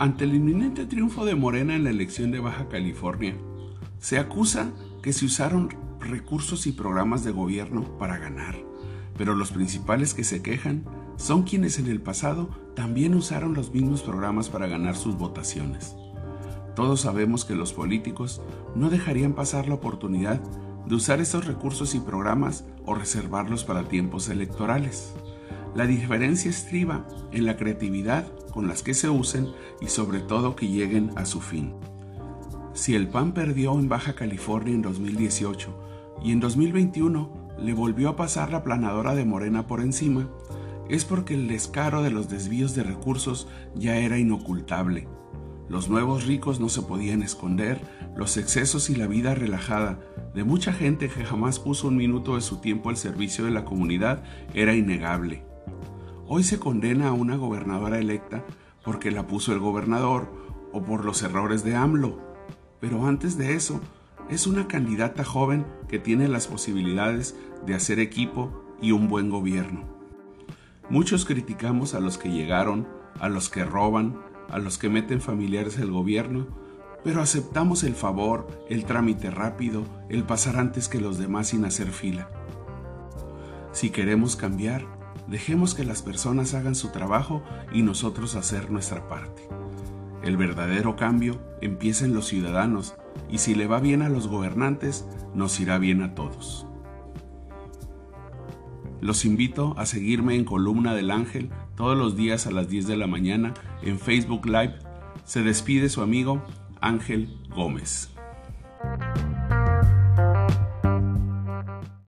Ante el inminente triunfo de Morena en la elección de Baja California, se acusa que se usaron recursos y programas de gobierno para ganar, pero los principales que se quejan son quienes en el pasado también usaron los mismos programas para ganar sus votaciones. Todos sabemos que los políticos no dejarían pasar la oportunidad de usar estos recursos y programas o reservarlos para tiempos electorales. La diferencia estriba en la creatividad con las que se usen y sobre todo que lleguen a su fin. Si el PAN perdió en Baja California en 2018 y en 2021 le volvió a pasar la planadora de Morena por encima, es porque el descaro de los desvíos de recursos ya era inocultable. Los nuevos ricos no se podían esconder, los excesos y la vida relajada de mucha gente que jamás puso un minuto de su tiempo al servicio de la comunidad era innegable. Hoy se condena a una gobernadora electa porque la puso el gobernador o por los errores de AMLO. Pero antes de eso, es una candidata joven que tiene las posibilidades de hacer equipo y un buen gobierno. Muchos criticamos a los que llegaron, a los que roban, a los que meten familiares del gobierno, pero aceptamos el favor, el trámite rápido, el pasar antes que los demás sin hacer fila. Si queremos cambiar, Dejemos que las personas hagan su trabajo y nosotros hacer nuestra parte. El verdadero cambio empieza en los ciudadanos y si le va bien a los gobernantes, nos irá bien a todos. Los invito a seguirme en Columna del Ángel todos los días a las 10 de la mañana en Facebook Live. Se despide su amigo Ángel Gómez.